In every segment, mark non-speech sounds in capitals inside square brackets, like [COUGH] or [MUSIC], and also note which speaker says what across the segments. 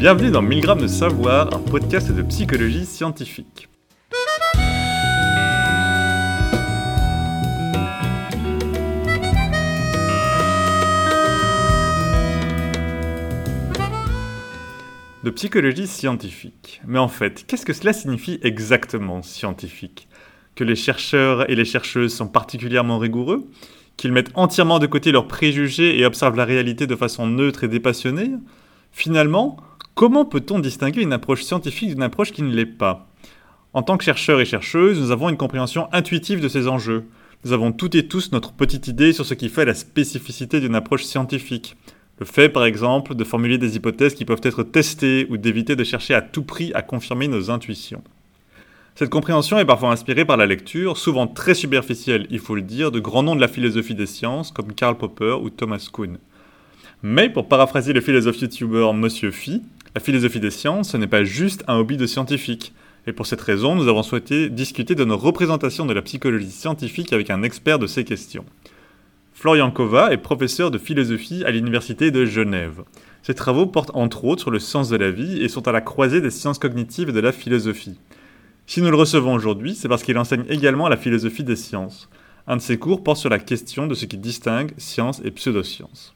Speaker 1: Bienvenue dans 1000 grammes de savoir, un podcast de psychologie scientifique. De psychologie scientifique. Mais en fait, qu'est-ce que cela signifie exactement scientifique? Que les chercheurs et les chercheuses sont particulièrement rigoureux? Qu'ils mettent entièrement de côté leurs préjugés et observent la réalité de façon neutre et dépassionnée? Finalement, Comment peut-on distinguer une approche scientifique d'une approche qui ne l'est pas? En tant que chercheurs et chercheuses, nous avons une compréhension intuitive de ces enjeux. Nous avons toutes et tous notre petite idée sur ce qui fait la spécificité d'une approche scientifique. Le fait, par exemple, de formuler des hypothèses qui peuvent être testées ou d'éviter de chercher à tout prix à confirmer nos intuitions. Cette compréhension est parfois inspirée par la lecture, souvent très superficielle, il faut le dire, de grands noms de la philosophie des sciences comme Karl Popper ou Thomas Kuhn. Mais pour paraphraser le philosophe youtubeur Monsieur Phi, la philosophie des sciences, ce n'est pas juste un hobby de scientifique. Et pour cette raison, nous avons souhaité discuter de nos représentations de la psychologie scientifique avec un expert de ces questions. Florian Kova est professeur de philosophie à l'Université de Genève. Ses travaux portent entre autres sur le sens de la vie et sont à la croisée des sciences cognitives et de la philosophie. Si nous le recevons aujourd'hui, c'est parce qu'il enseigne également la philosophie des sciences. Un de ses cours porte sur la question de ce qui distingue science et pseudosciences.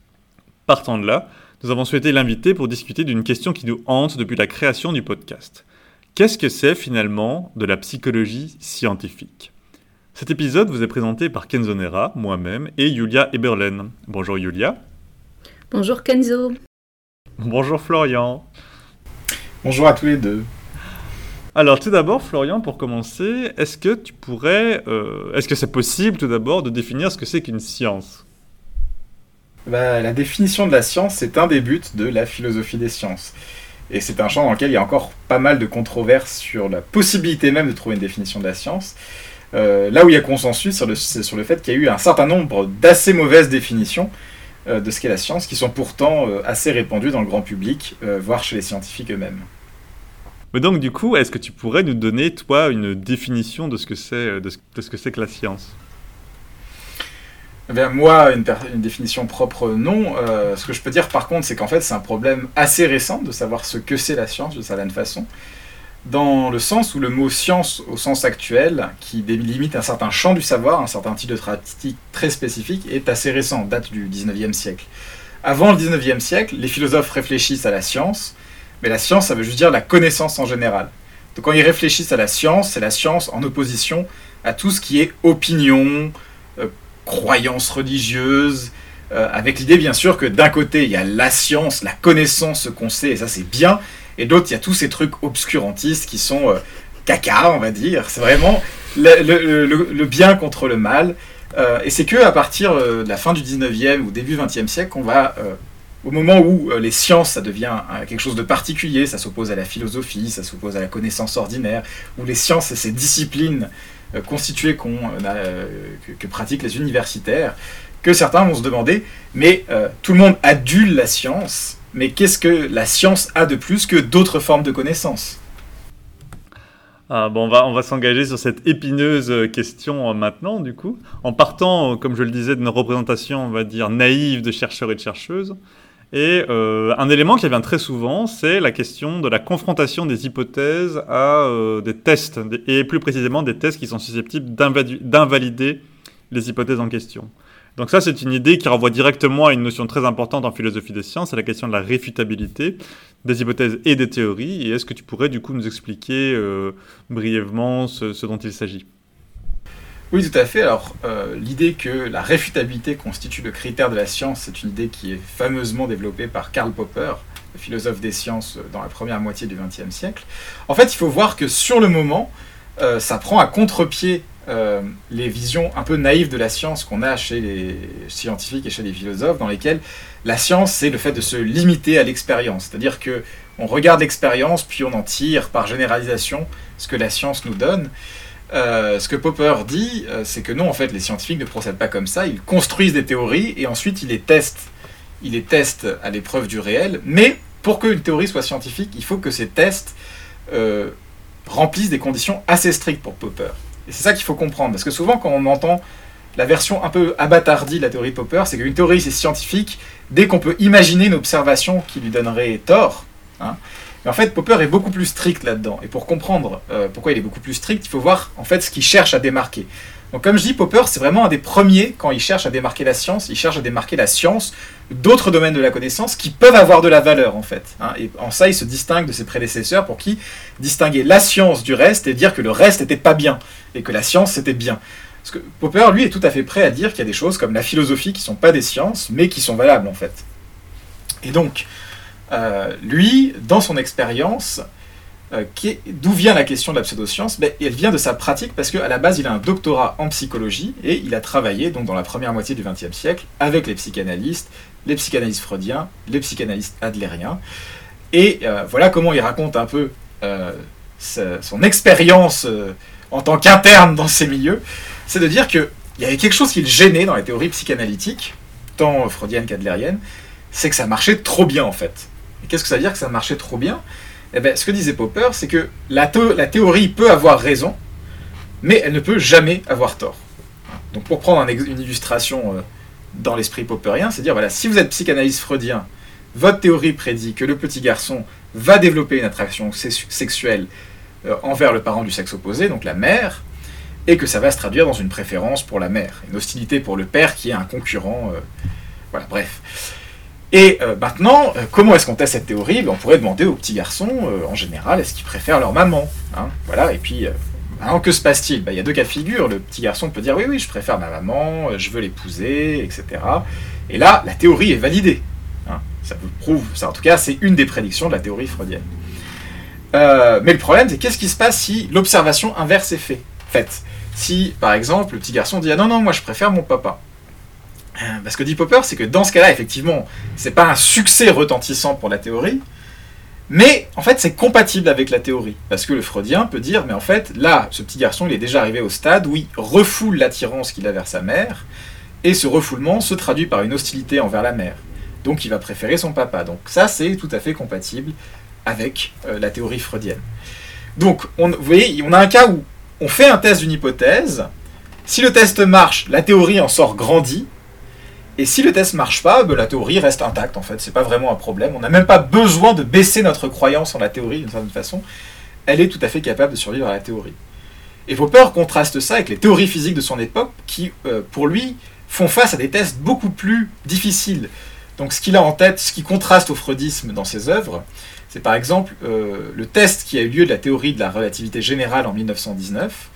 Speaker 1: Partant de là, nous avons souhaité l'inviter pour discuter d'une question qui nous hante depuis la création du podcast. Qu'est-ce que c'est finalement de la psychologie scientifique? Cet épisode vous est présenté par Kenzo Nera, moi-même, et Julia Eberlen. Bonjour Julia.
Speaker 2: Bonjour Kenzo.
Speaker 1: Bonjour Florian.
Speaker 3: Bonjour à tous les deux.
Speaker 1: Alors tout d'abord, Florian, pour commencer, est-ce que tu pourrais, euh, est-ce que c'est possible tout d'abord de définir ce que c'est qu'une science?
Speaker 3: Bah, la définition de la science, c'est un des buts de la philosophie des sciences. Et c'est un champ dans lequel il y a encore pas mal de controverses sur la possibilité même de trouver une définition de la science. Euh, là où il y a consensus, c'est sur le fait qu'il y a eu un certain nombre d'assez mauvaises définitions euh, de ce qu'est la science, qui sont pourtant euh, assez répandues dans le grand public, voire chez les scientifiques eux-mêmes.
Speaker 1: Mais donc du coup, est-ce que tu pourrais nous donner, toi, une définition de ce que c'est que la science?
Speaker 3: Eh moi, une, définition propre, non. Euh, ce que je peux dire par contre, c'est qu'en fait, c'est un problème assez récent de savoir ce que c'est la science de certaine façon, dans le sens où le mot science, au sens actuel, qui délimite un certain champ du savoir, un certain type de pratique très spécifique, est assez récent, date du 19e siècle. Avant le 19e siècle, les philosophes réfléchissent à la science, mais la science, ça veut juste dire la connaissance en général. Donc quand ils réfléchissent à la science, c'est la science en opposition à tout ce qui est opinion, croyances religieuses, euh, avec l'idée bien sûr que d'un côté il y a la science, la connaissance, ce qu'on sait, et ça c'est bien, et d'autre il y a tous ces trucs obscurantistes qui sont euh, caca, on va dire. C'est vraiment le, bien contre le mal. Euh, et c'est que à partir de la fin du 19e ou début 20e siècle qu'on va, au moment où les sciences, ça devient quelque chose de particulier, ça s'oppose à la philosophie, ça s'oppose à la connaissance ordinaire, où les sciences et ces disciplines euh, constituées euh, que, pratiquent les universitaires, que certains vont se demander, mais euh, tout le monde adule la science, mais qu'est-ce que la science a de plus que d'autres formes de connaissances?
Speaker 1: Ah, bon, on va, on va s'engager sur cette épineuse question maintenant, du coup, en partant, comme je le disais, de nos représentations, on va dire, naïves de chercheurs et de chercheuses. Et euh, un élément qui revient très souvent, c'est la question de la confrontation des hypothèses à euh, des tests, et plus précisément des tests qui sont susceptibles d'invalider les hypothèses en question. Donc ça, c'est une idée qui renvoie directement à une notion très importante en philosophie des sciences, c'est la question de la réfutabilité des hypothèses et des théories. Et est-ce que tu pourrais du coup nous expliquer euh, brièvement ce dont il s'agit?
Speaker 3: Oui, tout à fait. Alors, euh, l'idée que la réfutabilité constitue le critère de la science, c'est une idée qui est fameusement développée par Karl Popper, le philosophe des sciences euh, dans la première moitié du XXe siècle. En fait, il faut voir que sur le moment, euh, ça prend à contre-pied les visions un peu naïves de la science qu'on a chez les scientifiques et chez les philosophes, dans lesquelles la science, c'est le fait de se limiter à l'expérience. C'est-à-dire que on regarde l'expérience, puis on en tire par généralisation ce que la science nous donne. Euh, ce que Popper dit, euh, c'est que non, en fait, les scientifiques ne procèdent pas comme ça. Ils construisent des théories et ensuite ils les testent. Ils les testent à l'épreuve du réel. Mais pour qu'une théorie soit scientifique, il faut que ces tests euh, remplissent des conditions assez strictes pour Popper. Et c'est ça qu'il faut comprendre. Parce que souvent, quand on entend la version un peu abattardie de la théorie de Popper, c'est qu'une théorie c'est scientifique dès qu'on peut imaginer une observation qui lui donnerait tort. Hein. Mais en fait, Popper est beaucoup plus strict là-dedans. Et pour comprendre euh, pourquoi il est beaucoup plus strict, il faut voir en fait ce qu'il cherche à démarquer. Donc comme je dis, Popper, c'est vraiment un des premiers, quand il cherche à démarquer la science, il cherche à démarquer la science d'autres domaines de la connaissance qui peuvent avoir de la valeur en fait. Hein. Et en ça, il se distingue de ses prédécesseurs pour qui distinguer la science du reste et dire que le reste n'était pas bien et que la science c'était bien. Parce que Popper, lui, est tout à fait prêt à dire qu'il y a des choses comme la philosophie qui ne sont pas des sciences, mais qui sont valables en fait. Et donc, euh, lui, dans son expérience, euh, d'où vient la question de la pseudoscience ben, Elle vient de sa pratique parce qu'à la base, il a un doctorat en psychologie et il a travaillé donc dans la première moitié du XXe siècle avec les psychanalystes, les psychanalystes freudiens, les psychanalystes adlériens. Et euh, voilà comment il raconte un peu son expérience en tant qu'interne dans ces milieux. C'est de dire qu'il y avait quelque chose qui le gênait dans les théories psychanalytiques, tant freudiennes qu'adlériennes, c'est que ça marchait trop bien en fait. Et qu'est-ce que ça veut dire que ça marchait trop bien? Eh bien, Ce que disait Popper, c'est que la, théorie peut avoir raison, mais elle ne peut jamais avoir tort. Donc pour prendre une illustration euh, dans l'esprit popperien, c'est dire, voilà, si vous êtes psychanalyste freudien, votre théorie prédit que le petit garçon va développer une attraction sexuelle euh, envers le parent du sexe opposé, donc la mère, et que ça va se traduire dans une préférence pour la mère, une hostilité pour le père qui est un concurrent. Euh, voilà, bref. Et euh, maintenant, euh, comment est-ce qu'on teste cette théorie? Ben, On pourrait demander aux petits garçons, euh, en général, est-ce qu'ils préfèrent leur maman hein? Voilà, et puis, maintenant, que se passe-t-il? Ben, Il y a deux cas de figure. Le petit garçon peut dire oui, oui, je préfère ma maman, je veux l'épouser, etc. Et là, la théorie est validée. Hein. ça vous prouve, en tout cas, c'est une des prédictions de la théorie freudienne. mais le problème, c'est qu'est-ce qui se passe si l'observation inverse est faite Si, par exemple, le petit garçon dit ah non, non, moi je préfère mon papa. Euh, ce que dit Popper, c'est que dans ce cas-là, effectivement, c'est pas un succès retentissant pour la théorie, mais en fait, c'est compatible avec la théorie. Parce que le freudien peut dire, mais en fait, là, ce petit garçon, il est déjà arrivé au stade où il refoule l'attirance qu'il a vers sa mère, et ce refoulement se traduit par une hostilité envers la mère. Donc il va préférer son papa. Donc ça, c'est tout à fait compatible avec euh, la théorie freudienne. Donc, on, vous voyez, on a un cas où on fait un test d'une hypothèse, si le test marche, la théorie en sort grandie, et si le test marche pas, ben, la théorie reste intacte en fait, c'est pas vraiment un problème. On n'a même pas besoin de baisser notre croyance en la théorie d'une certaine façon. Elle est tout à fait capable de survivre à la théorie. Et Popper contraste ça avec les théories physiques de son époque qui, euh, pour lui, font face à des tests beaucoup plus difficiles. Donc ce qu'il a en tête, ce qui contraste au freudisme dans ses œuvres, c'est par exemple euh, le test qui a eu lieu de la théorie de la relativité générale en 1919,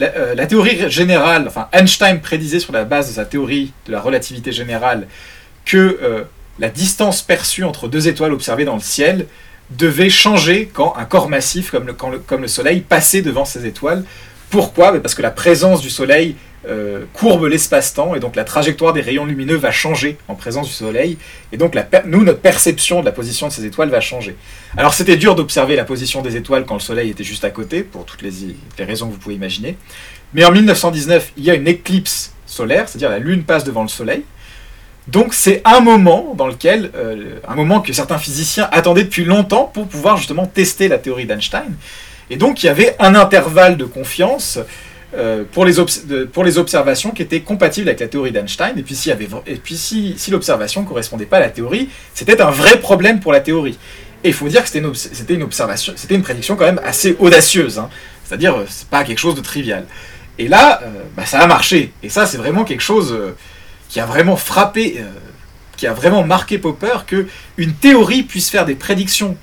Speaker 3: euh, la, théorie générale, enfin Einstein prédisait sur la base de sa théorie de la relativité générale que euh, la distance perçue entre deux étoiles observées dans le ciel devait changer quand un corps massif comme le, Soleil passait devant ces étoiles. Pourquoi? Parce que la présence du Soleil euh, courbe l'espace-temps et donc la trajectoire des rayons lumineux va changer en présence du Soleil et donc nous notre perception de la position de ces étoiles va changer. Alors c'était dur d'observer la position des étoiles quand le Soleil était juste à côté pour toutes les, raisons que vous pouvez imaginer. Mais en 1919 il y a une éclipse solaire, c'est-à-dire la Lune passe devant le Soleil. Donc c'est un moment dans lequel, euh, un moment que certains physiciens attendaient depuis longtemps pour pouvoir justement tester la théorie d'Einstein. Et donc il y avait un intervalle de confiance euh, pour, les pour les observations qui étaient compatibles avec la théorie d'Einstein. Et puis, y avait, et puis si, si l'observation ne correspondait pas à la théorie, c'était un vrai problème pour la théorie. Et il faut dire que c'était une, une prédiction quand même assez audacieuse. Hein. C'est-à-dire, euh, c'est pas quelque chose de trivial. Et là, euh, bah, ça a marché. Et ça, c'est vraiment quelque chose qui a vraiment frappé, qui a vraiment marqué Popper, que une théorie puisse faire des prédictions,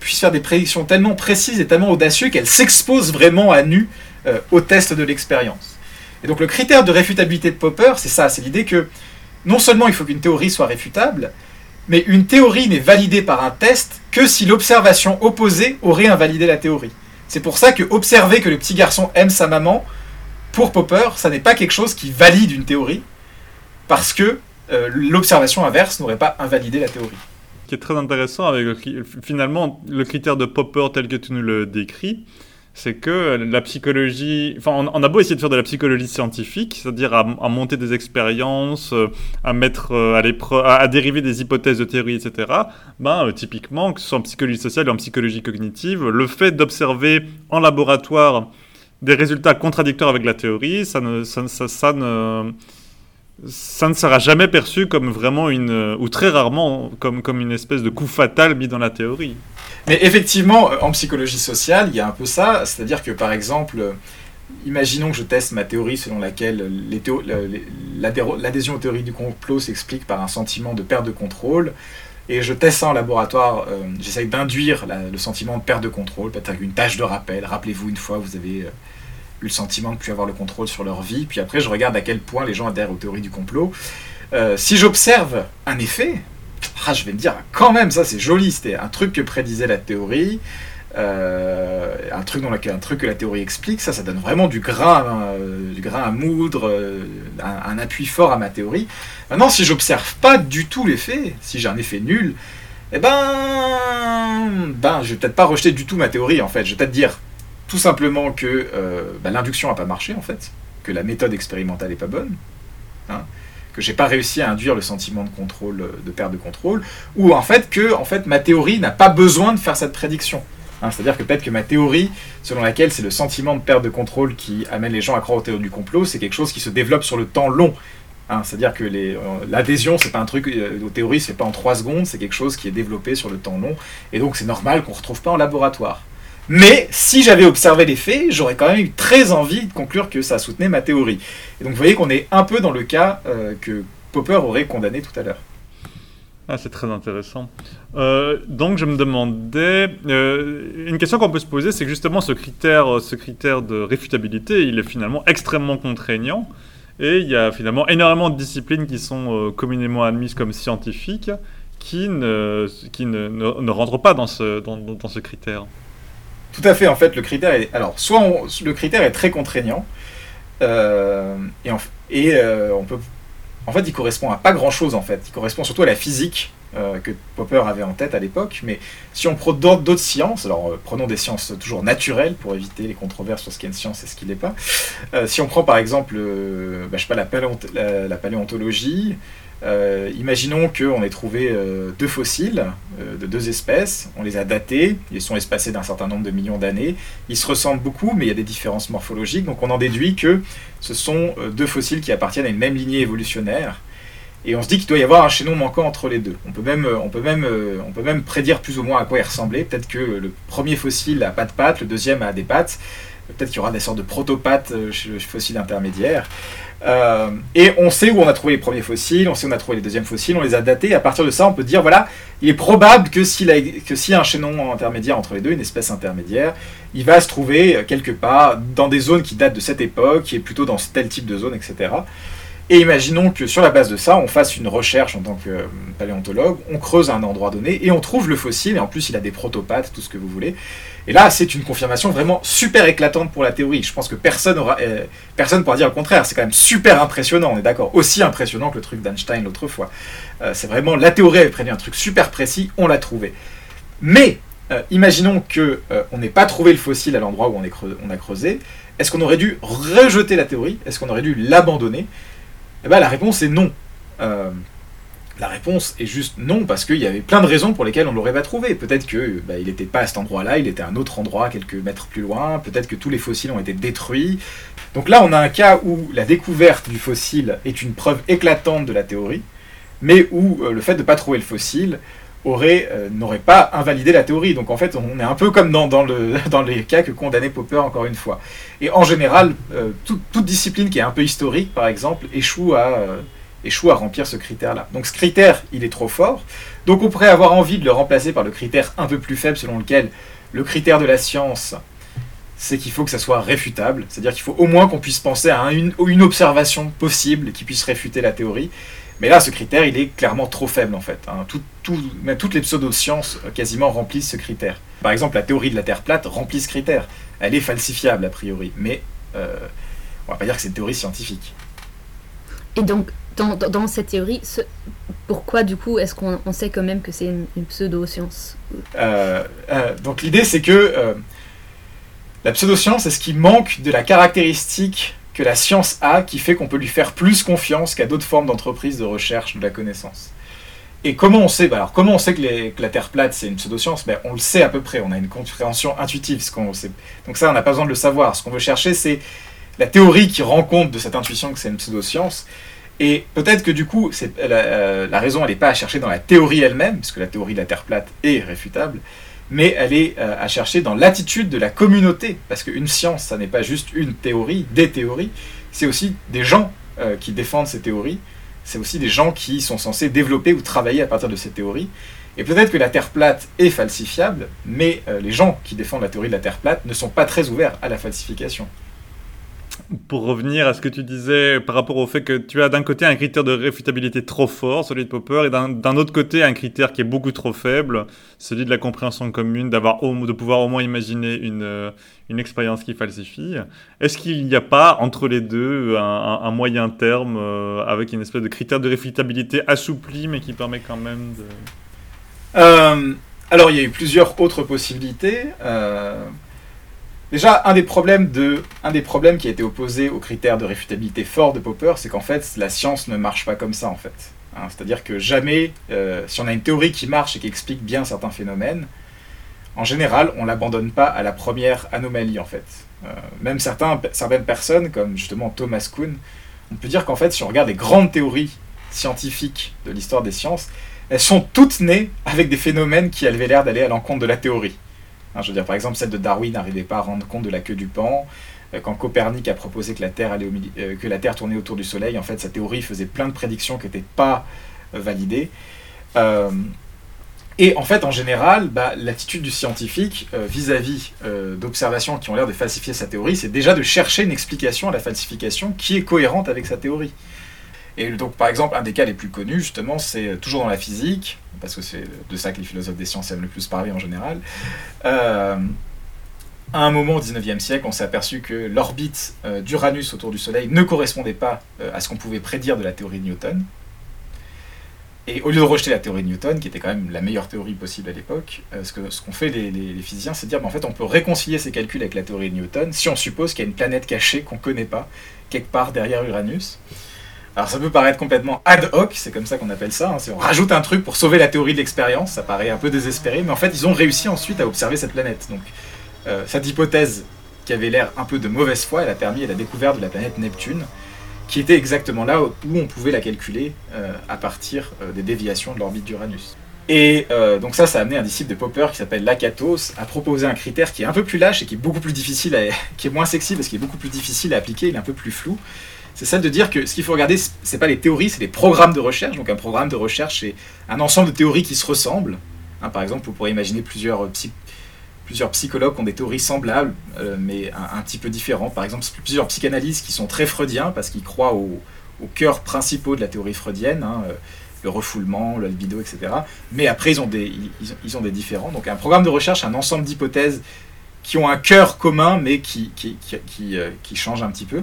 Speaker 3: puisse faire des prédictions tellement précises et tellement audacieuses qu'elle s'expose vraiment à nu euh, au test de l'expérience. Et donc le critère de réfutabilité de Popper, c'est ça, c'est l'idée que non seulement il faut qu'une théorie soit réfutable, mais une théorie n'est validée par un test que si l'observation opposée aurait invalidé la théorie. C'est pour ça que observer que le petit garçon aime sa maman, pour Popper, ça n'est pas quelque chose qui valide une théorie, parce que euh, l'observation inverse n'aurait pas invalidé la théorie.
Speaker 1: Ce qui est très intéressant finalement le critère de Popper tel que tu nous le décris, c'est que la psychologie, enfin, on, a beau essayer de faire de la psychologie scientifique, c'est-à-dire à, monter des expériences, euh, à mettre euh, à dériver des hypothèses de théorie, etc. Ben, euh, typiquement, que ce soit en psychologie sociale ou en psychologie cognitive, le fait d'observer en laboratoire des résultats contradictoires avec la théorie, ça ne, ça, ne ça ne sera jamais perçu comme vraiment une, ou très rarement comme, comme une espèce de coup fatal mis dans la théorie.
Speaker 3: Mais effectivement, en psychologie sociale, il y a un peu ça, c'est-à-dire que par exemple, imaginons que je teste ma théorie selon laquelle l'adhésion aux théories du complot s'explique par un sentiment de perte de contrôle, et je teste ça en laboratoire, euh, j'essaye d'induire le sentiment de perte de contrôle, peut-être une tâche de rappel, rappelez-vous une fois, vous avez... Euh, eu le sentiment de ne plus avoir le contrôle sur leur vie. Puis après, je regarde à quel point les gens adhèrent aux théories du complot. Euh, si j'observe un effet, ah, je vais me dire, quand même, ça c'est joli, c'était un truc que prédisait la théorie, euh, un, truc dans un truc que la théorie explique, ça, ça donne vraiment du grain, euh, du grain à moudre, un, appui fort à ma théorie. Maintenant, si j'observe pas du tout l'effet, si j'ai un effet nul, eh ben, ben, je vais peut-être pas rejeter du tout ma théorie en fait. Je vais peut-être dire, tout simplement que euh, bah, l'induction n'a pas marché en fait, que la méthode expérimentale n'est pas bonne, hein, que j'ai pas réussi à induire le sentiment de contrôle, euh, de perte de contrôle, ou en fait que en fait ma théorie n'a pas besoin de faire cette prédiction. Hein. C'est-à-dire que peut-être que ma théorie, selon laquelle c'est le sentiment de perte de contrôle qui amène les gens à croire aux théories du complot, c'est quelque chose qui se développe sur le temps long. Hein. C'est-à-dire que euh, l'adhésion, c'est pas un truc, aux théories, c'est pas en trois secondes, c'est quelque chose qui est développé sur le temps long, et donc c'est normal qu'on retrouve pas en laboratoire. Mais si j'avais observé les faits, j'aurais quand même eu très envie de conclure que ça soutenait ma théorie. Et donc vous voyez qu'on est un peu dans le cas euh, que Popper aurait condamné tout à l'heure.
Speaker 1: Ah, c'est très intéressant. Euh, donc je me demandais, euh, une question qu'on peut se poser, c'est que justement ce critère, ce critère de réfutabilité, il est finalement extrêmement contraignant. Et il y a finalement énormément de disciplines qui sont communément admises comme scientifiques qui ne, qui ne, ne, rentrent pas dans ce, dans, dans ce critère.
Speaker 3: Tout à fait, en fait, le critère est... Alors, soit le critère est très contraignant, euh, et, euh, on peut... En fait, il correspond à pas grand-chose, en fait. Il correspond surtout à la physique euh, que Popper avait en tête à l'époque. Mais si on prend d'autres sciences, alors prenons des sciences toujours naturelles pour éviter les controverses sur ce qu'est une science et ce qui n'est pas. si on prend par exemple, bah, je sais pas, la paléontologie, euh, imaginons qu'on ait trouvé euh, deux fossiles euh, de deux espèces, on les a datés, ils sont espacés d'un certain nombre de millions d'années, ils se ressemblent beaucoup mais il y a des différences morphologiques, donc on en déduit que ce sont deux fossiles qui appartiennent à une même lignée évolutionnaire, et on se dit qu'il doit y avoir un chaînon manquant entre les deux. On peut même, on peut même, on peut même prédire plus ou moins à quoi ils ressemblaient, peut-être que le premier fossile a pas de pattes, le deuxième a des pattes, peut-être qu'il y aura des sortes de protopathes chez le fossile intermédiaire. Euh, et on sait où on a trouvé les premiers fossiles, on sait où on a trouvé les deuxièmes fossiles, on les a datés, et à partir de ça, on peut dire, voilà, il est probable que s'il y a un chaînon intermédiaire entre les deux, une espèce intermédiaire, il va se trouver euh, quelque part dans des zones qui datent de cette époque, qui est plutôt dans tel type de zone, etc. Et imaginons que sur la base de ça, on fasse une recherche en tant que euh, paléontologue, on creuse un endroit donné et on trouve le fossile, et en plus il a des protopathes, tout ce que vous voulez. Et là, c'est une confirmation vraiment super éclatante pour la théorie. Je pense que personne aura, euh, personne pourra dire le contraire. C'est quand même super impressionnant, on est d'accord. Aussi impressionnant que le truc d'Einstein l'autre fois. Euh, c'est vraiment la théorie avait prévu un truc super précis, on l'a trouvé. Mais imaginons que on n'ait pas trouvé le fossile à l'endroit où on a creusé. Est-ce qu'on aurait dû rejeter la théorie? Est-ce qu'on aurait dû l'abandonner? Eh ben, la réponse est non. Euh, la réponse est juste non, parce qu'il y avait plein de raisons pour lesquelles on ne l'aurait pas trouvé. Peut-être qu'il bah, n'était pas à cet endroit-là, il était à un autre endroit, quelques mètres plus loin, peut-être que tous les fossiles ont été détruits. Donc là, on a un cas où la découverte du fossile est une preuve éclatante de la théorie, mais où euh, le fait de ne pas trouver le fossile aurait, euh, n'aurait pas invalidé la théorie. Donc en fait, on est un peu comme dans, dans, le, [LAUGHS] dans les cas que condamnait Popper encore une fois. Et en général, euh, toute discipline qui est un peu historique, par exemple, échoue à, euh, échoue à remplir ce critère-là. Donc ce critère, il est trop fort. Donc on pourrait avoir envie de le remplacer par le critère un peu plus faible, selon lequel le critère de la science, c'est qu'il faut que ça soit réfutable. C'est-à-dire qu'il faut au moins qu'on puisse penser à une, une observation possible qui puisse réfuter la théorie. Mais là, ce critère, il est clairement trop faible en fait. Hein. même toutes les pseudosciences euh, quasiment remplissent ce critère. Par exemple, la théorie de la Terre plate remplit ce critère. Elle est falsifiable a priori, mais euh, on va pas dire que c'est une théorie scientifique.
Speaker 2: Et donc, dans, cette théorie, pourquoi du coup est-ce qu'on sait quand même que c'est une, une pseudo-science?
Speaker 3: Euh, Donc l'idée c'est que la pseudo-science, c'est ce qui manque de la caractéristique que la science a qui fait qu'on peut lui faire plus confiance qu'à d'autres formes d'entreprises de recherche de la connaissance. Et comment on sait bah alors comment on sait que, la Terre plate c'est une pseudoscience? Ben, On le sait à peu près, on a une compréhension intuitive. Ce sait. Donc ça, on n'a pas besoin de le savoir. Ce qu'on veut chercher, c'est la théorie qui rend compte de cette intuition que c'est une pseudoscience. Et peut-être que du coup, la, la, raison, elle n'est pas à chercher dans la théorie elle-même, puisque la théorie de la Terre plate est réfutable, mais elle est à chercher dans l'attitude de la communauté, parce qu'une science, ça n'est pas juste une théorie, des théories, c'est aussi des gens qui défendent ces théories, c'est aussi des gens qui sont censés développer ou travailler à partir de ces théories. Et peut-être que la Terre plate est falsifiable, mais euh, les gens qui défendent la théorie de la Terre plate ne sont pas très ouverts à la falsification.
Speaker 1: Pour revenir à ce que tu disais par rapport au fait que tu as d'un côté un critère de réfutabilité trop fort, celui de Popper, et d'un autre côté un critère qui est beaucoup trop faible, celui de la compréhension commune, d'avoir de pouvoir au moins imaginer une, euh, une expérience qui falsifie. Est-ce qu'il n'y a pas entre les deux un, moyen terme euh, avec une espèce de critère de réfutabilité assoupli mais qui permet quand même de...
Speaker 3: Euh, alors, il y a eu plusieurs autres possibilités. Euh, déjà, un des, problèmes qui a été opposé au critère de réfutabilité fort de Popper, c'est qu'en fait, la science ne marche pas comme ça, en fait. Hein, c'est-à-dire que jamais, euh, si on a une théorie qui marche et qui explique bien certains phénomènes, en général, on l'abandonne pas à la première anomalie, en fait. même certains, certaines personnes, comme justement Thomas Kuhn, on peut dire qu'en fait, si on regarde les grandes théories scientifiques de l'histoire des sciences, elles sont toutes nées avec des phénomènes qui avaient l'air d'aller à l'encontre de la théorie. Hein, je veux dire, par exemple, celle de Darwin n'arrivait pas à rendre compte de la queue du pan. Euh, quand Copernic a proposé que la, Terre allait au euh, que la Terre tournait autour du Soleil, en fait, sa théorie faisait plein de prédictions qui n'étaient pas euh, validées. et en fait, en général, bah, l'attitude du scientifique vis-à-vis d'observations qui ont l'air de falsifier sa théorie, c'est déjà de chercher une explication à la falsification qui est cohérente avec sa théorie. Et donc, par exemple, un des cas les plus connus, justement, c'est toujours dans la physique, parce que c'est de ça que les philosophes des sciences aiment le plus parler en général. Euh, à un moment au 19e siècle, on s'est aperçu que l'orbite euh, d'Uranus autour du Soleil ne correspondait pas euh, à ce qu'on pouvait prédire de la théorie de Newton. Et au lieu de rejeter la théorie de Newton, qui était quand même la meilleure théorie possible à l'époque, ce qu'ont fait les, physiciens, c'est de dire qu'en fait on peut réconcilier ces calculs avec la théorie de Newton si on suppose qu'il y a une planète cachée qu'on ne connaît pas, quelque part derrière Uranus. Alors ça peut paraître complètement ad hoc, c'est comme ça qu'on appelle ça, hein, on rajoute un truc pour sauver la théorie de l'expérience, ça paraît un peu désespéré, mais en fait ils ont réussi ensuite à observer cette planète. Donc euh, cette hypothèse qui avait l'air un peu de mauvaise foi, elle a permis la découverte de la planète Neptune, qui était exactement là où on pouvait la calculer euh, à partir euh, des déviations de l'orbite d'Uranus. Et donc ça, ça a amené un disciple de Popper qui s'appelle Lakatos à proposer un critère qui est un peu plus lâche et qui est beaucoup plus difficile, [LAUGHS] qui est moins sexy parce qu'il est beaucoup plus difficile à appliquer, il est un peu plus flou c'est celle de dire que ce qu'il faut regarder, c'est pas les théories, c'est les programmes de recherche. Donc un programme de recherche, c'est un ensemble de théories qui se ressemblent. Hein, par exemple, vous pourrez imaginer plusieurs, euh, plusieurs psychologues qui ont des théories semblables, euh, mais un, petit peu différents. Par exemple, plusieurs psychanalystes qui sont très freudiens parce qu'ils croient au, au cœur principaux de la théorie freudienne. Hein, euh, le refoulement, le libido, etc. Mais après, ils ont, des, ils, ont, des différents. Donc un programme de recherche, un ensemble d'hypothèses qui ont un cœur commun, mais qui, qui, qui, qui changent un petit peu.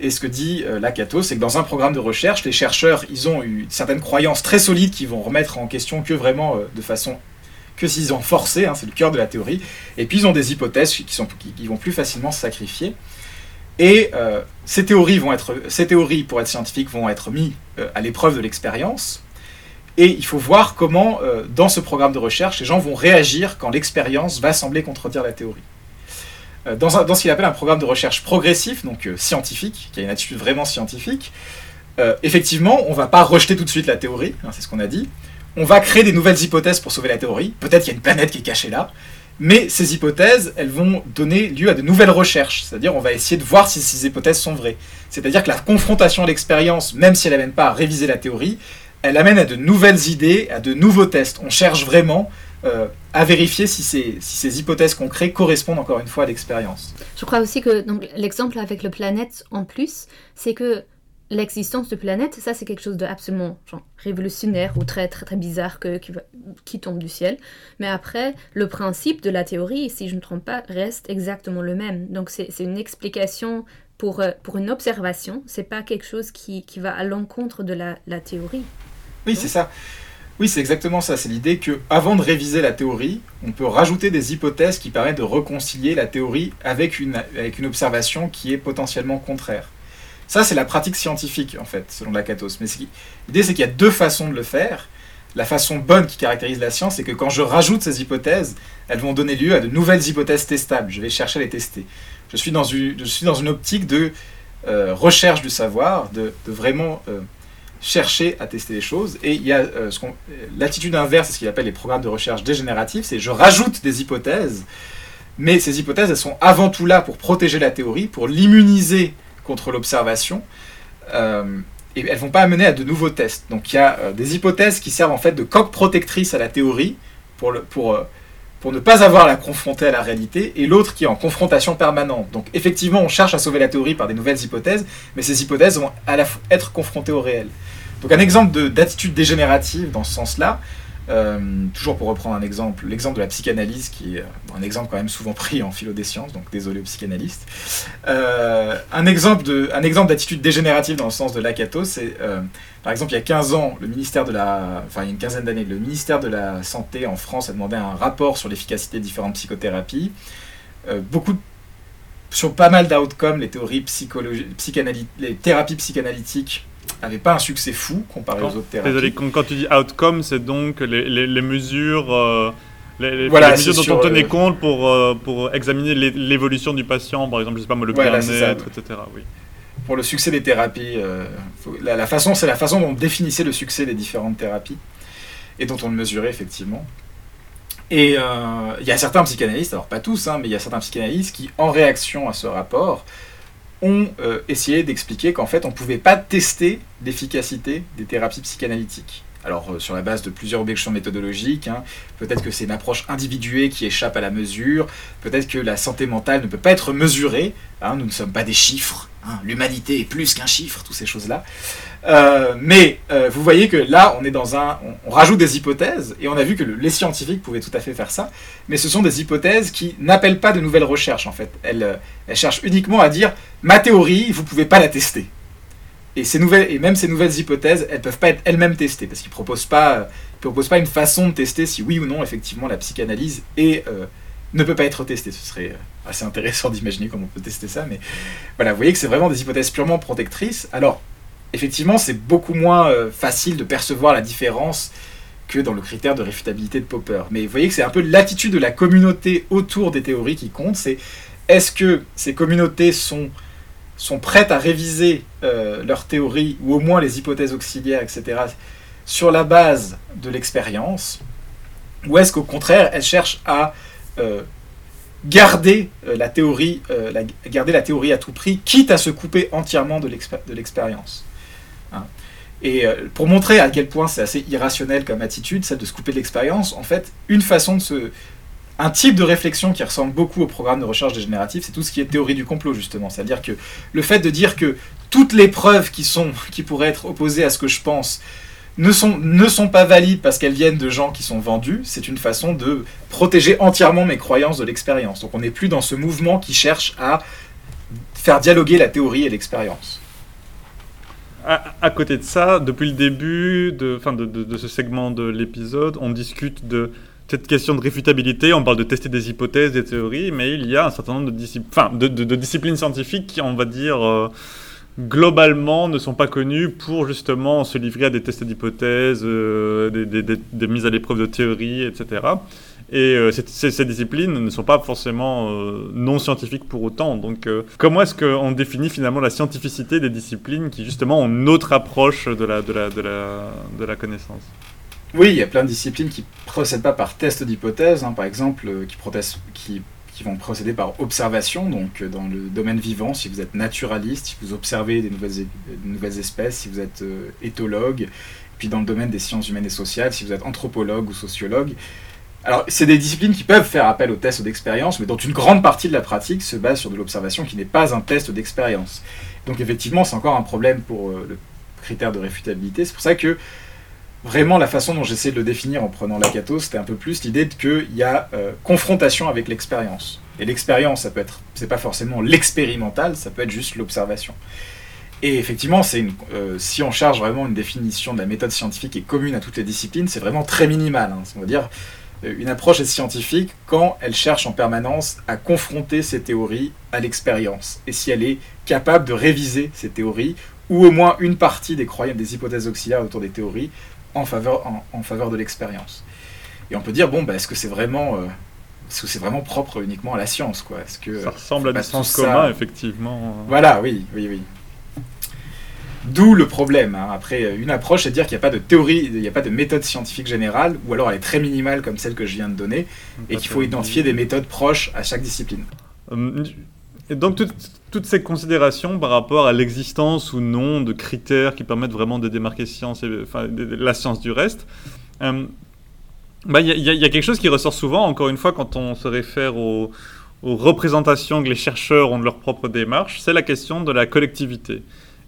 Speaker 3: Et ce que dit euh, Lakato, c'est que dans un programme de recherche, les chercheurs, ils ont eu certaines croyances très solides qui vont remettre en question que vraiment euh, de façon que s'ils ont forcé, hein, c'est le cœur de la théorie. Et puis ils ont des hypothèses qui, vont plus facilement se sacrifier. Et euh, ces théories ces théories pour être scientifiques vont être mises à l'épreuve de l'expérience. Et il faut voir comment, dans ce programme de recherche, les gens vont réagir quand l'expérience va sembler contredire la théorie. Euh, dans, ce qu'il appelle un programme de recherche progressif, donc euh, scientifique, qui a une attitude vraiment scientifique, euh, effectivement, on ne va pas rejeter tout de suite la théorie, hein, c'est ce qu'on a dit. On va créer des nouvelles hypothèses pour sauver la théorie. Peut-être qu'il y a une planète qui est cachée là. Mais ces hypothèses, elles vont donner lieu à de nouvelles recherches. C'est-à-dire, on va essayer de voir si ces hypothèses sont vraies. C'est-à-dire que la confrontation à l'expérience, même si elle n'amène pas à réviser la théorie, elle amène à de nouvelles idées, à de nouveaux tests. On cherche vraiment à vérifier si ces, si ces hypothèses qu'on crée correspondent encore une fois à l'expérience.
Speaker 2: Je crois aussi que l'exemple avec le planète en plus, c'est que l'existence de planète, ça c'est quelque chose d'absolument révolutionnaire ou très très très bizarre que, qui, qui, tombe du ciel. Mais après, le principe de la théorie, si je ne me trompe pas, reste exactement le même. Donc c'est une explication pour, euh, pour une observation, c'est pas quelque chose qui, qui va à l'encontre de la, la, théorie.
Speaker 3: Oui, c'est ça. Oui, c'est exactement ça. C'est l'idée que, avant de réviser la théorie, on peut rajouter des hypothèses qui permettent de réconcilier la théorie avec une, observation qui est potentiellement contraire. Ça, c'est la pratique scientifique, en fait, selon Lakatos. Mais l'idée, c'est qu'il y a deux façons de le faire. La façon bonne qui caractérise la science, c'est que quand je rajoute ces hypothèses, elles vont donner lieu à de nouvelles hypothèses testables. Je vais chercher à les tester. Je suis dans une, je suis dans une optique de recherche du savoir, de, vraiment chercher à tester les choses. Et il y a l'attitude inverse, c'est ce qu'il appelle les programmes de recherche dégénératifs, c'est je rajoute des hypothèses, mais ces hypothèses, elles sont avant tout là pour protéger la théorie, pour l'immuniser contre l'observation. et elles vont pas amener à de nouveaux tests. Donc il y a des hypothèses qui servent en fait de coque protectrice à la théorie pour, pour pour ne pas avoir à la confronter à la réalité, et l'autre qui est en confrontation permanente. Donc effectivement, on cherche à sauver la théorie par des nouvelles hypothèses, mais ces hypothèses vont à la être confrontées au réel. Donc un exemple d'attitude dégénérative dans ce sens-là, euh, toujours pour reprendre un exemple, l'exemple de la psychanalyse, qui est euh, un exemple quand même souvent [LAUGHS] pris en philo des sciences, donc désolé aux psychanalystes. Euh, un exemple d'attitude dégénérative dans le sens de Lakatos, c'est par exemple il y a 15 ans, le ministère de la, une quinzaine d'années, le ministère de la Santé en France a demandé un rapport sur l'efficacité de différentes psychothérapies. beaucoup sur pas mal d'outcomes, les théories psychologiques, les thérapies psychanalytiques n'avait pas un succès fou comparé aux autres thérapies.
Speaker 1: Désolé, quand, tu dis outcome, c'est donc les, les, mesures, euh, les, mesures dont on tenait euh, compte pour, euh, pour examiner l'évolution du patient, par exemple, je sais pas, le bien-être, etc. Oui.
Speaker 3: Pour le succès des thérapies, la, façon, c'est la façon dont on définissait le succès des différentes thérapies et dont on le mesurait effectivement. Et il y a certains psychanalystes, alors pas tous, hein, mais il y a certains psychanalystes qui, en réaction à ce rapport, ont euh, essayé d'expliquer qu'en fait, on ne pouvait pas tester l'efficacité des thérapies psychanalytiques. Alors, euh, sur la base de plusieurs objections méthodologiques, hein, peut-être que c'est une approche individuée qui échappe à la mesure, peut-être que la santé mentale ne peut pas être mesurée, hein, nous ne sommes pas des chiffres, hein, l'humanité est plus qu'un chiffre, toutes ces choses-là. Euh, mais euh, vous voyez que là, on rajoute des hypothèses et on a vu que les scientifiques pouvaient tout à fait faire ça. Mais ce sont des hypothèses qui n'appellent pas de nouvelles recherches en fait. Elles, elles cherchent uniquement à dire ma théorie, vous pouvez pas la tester. Et ces nouvelles, et même ces nouvelles hypothèses, elles peuvent pas être elles-mêmes testées parce qu'ils proposent pas, proposent pas une façon de tester si oui ou non effectivement la psychanalyse est ne peut pas être testée. Ce serait assez intéressant [LAUGHS] d'imaginer comment on peut tester ça, mais voilà, vous voyez que c'est vraiment des hypothèses purement protectrices. Alors, effectivement, c'est beaucoup moins euh, facile de percevoir la différence que dans le critère de réfutabilité de Popper. Mais vous voyez que c'est un peu l'attitude de la communauté autour des théories qui compte. C'est est-ce que ces communautés sont, sont prêtes à réviser euh, leurs théories, ou au moins les hypothèses auxiliaires, etc., sur la base de l'expérience, ou est-ce qu'au contraire, elles cherchent à euh, garder la théorie, garder la théorie à tout prix, quitte à se couper entièrement de l'expérience. Hein. Et euh, pour montrer à quel point c'est assez irrationnel comme attitude, celle de se couper de l'expérience, en fait, une façon de se. Un type de réflexion qui ressemble beaucoup au programme de recherche dégénérative, c'est tout ce qui est théorie du complot, justement. C'est-à-dire que le fait de dire que toutes les preuves qui, sont, [LAUGHS] qui pourraient être opposées à ce que je pense ne sont, ne sont pas valides parce qu'elles viennent de gens qui sont vendus, c'est une façon de protéger entièrement mes croyances de l'expérience. Donc on n'est plus dans ce mouvement qui cherche à faire dialoguer la théorie et l'expérience
Speaker 1: à, côté de ça, depuis le début de, fin de, de, ce segment de l'épisode, on discute de cette question de réfutabilité, on parle de tester des hypothèses, des théories, mais il y a un certain nombre de, de, disciplines scientifiques qui, on va dire, euh, globalement ne sont pas connues pour justement se livrer à des tests d'hypothèses, euh, des, mises à l'épreuve de théories, etc. Et euh, ces, disciplines ne sont pas forcément non scientifiques pour autant. Donc, comment est-ce qu'on définit finalement la scientificité des disciplines qui justement ont une autre approche de la connaissance?
Speaker 3: Oui, il y a plein de disciplines qui ne procèdent pas par test d'hypothèse, hein, par exemple, qui, qui, vont procéder par observation. Donc, dans le domaine vivant, si vous êtes naturaliste, si vous observez des nouvelles, espèces, si vous êtes éthologue, puis dans le domaine des sciences humaines et sociales, si vous êtes anthropologue ou sociologue. Alors, c'est des disciplines qui peuvent faire appel au test d'expérience, mais dont une grande partie de la pratique se base sur de l'observation qui n'est pas un test d'expérience. Donc, effectivement, c'est encore un problème pour euh, le critère de réfutabilité. C'est pour ça que vraiment la façon dont j'essaie de le définir en prenant la cato, c'était un peu plus l'idée qu'il y a euh, confrontation avec l'expérience. Et l'expérience, ça peut être, c'est pas forcément l'expérimental, ça peut être juste l'observation. Et effectivement, c'est euh, si on charge vraiment une définition de la méthode scientifique qui est commune à toutes les disciplines, c'est vraiment très minimal. Hein. On va dire, euh, une approche est scientifique quand elle cherche en permanence à confronter ses théories à l'expérience et si elle est capable de réviser ces théories ou au moins une partie des croyances, des hypothèses auxiliaires autour des théories en faveur, en, faveur de l'expérience. Et on peut dire, bon, bah, est-ce que c'est vraiment, euh, c'est vraiment propre uniquement à la science, quoi? Est-ce que
Speaker 1: ça ressemble à du sens commun, effectivement.
Speaker 3: Voilà, oui, oui, oui. D'où le problème. Hein. Après, une approche, c'est de dire qu'il n'y a pas de théorie, il n'y a pas de méthode scientifique générale, ou alors elle est très minimale comme celle que je viens de donner, et qu'il faut identifier des méthodes proches à chaque discipline.
Speaker 1: Hum, et donc toutes ces considérations par rapport à l'existence ou non de critères qui permettent vraiment de démarquer science et, la science du reste, hum, bah, il y, y, a quelque chose qui ressort souvent, encore une fois, quand on se réfère aux, aux représentations que les chercheurs ont de leur propre démarche, c'est la question de la collectivité.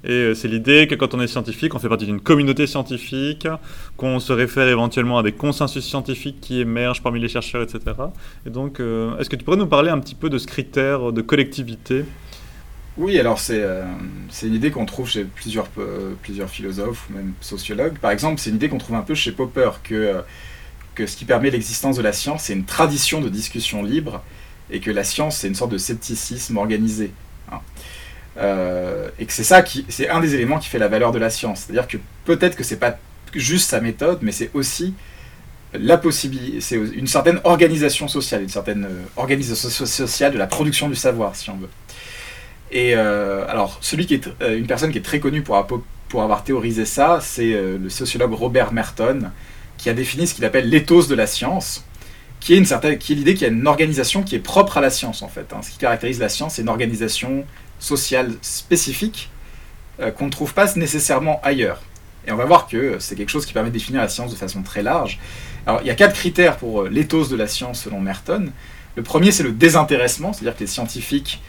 Speaker 1: Et euh, c'est l'idée que quand on est scientifique, on fait partie d'une communauté scientifique, qu'on se réfère éventuellement à des consensus scientifiques qui émergent parmi les chercheurs, etc. Et donc, euh, est-ce que tu pourrais nous parler un petit peu de ce critère de collectivité?
Speaker 3: Oui, alors c'est euh, une idée qu'on trouve chez plusieurs, plusieurs philosophes même sociologues. Par exemple, c'est une idée qu'on trouve un peu chez Popper, que, que ce qui permet l'existence de la science, c'est une tradition de discussion libre, et que la science, c'est une sorte de scepticisme organisé. Hein. Euh, et que c'est ça qui, c'est un des éléments qui fait la valeur de la science. C'est-à-dire que peut-être que c'est pas juste sa méthode, mais c'est aussi la possibilité, c'est une certaine organisation sociale, une certaine euh, organisation sociale de la production du savoir, si on veut. Et euh, alors, celui qui est une personne qui est très connue pour, avoir théorisé ça, c'est le sociologue Robert Merton, qui a défini ce qu'il appelle l'éthos de la science, qui est une certaine, qui est l'idée qu'il y a une organisation qui est propre à la science en fait. Hein. Ce qui caractérise la science, c'est une organisation sociale spécifique euh, qu'on ne trouve pas nécessairement ailleurs. Et on va voir que c'est quelque chose qui permet de définir la science de façon très large. Alors, il y a quatre critères pour euh, l'éthos de la science selon Merton. Le premier, c'est le désintéressement, c'est-à-dire que les scientifiques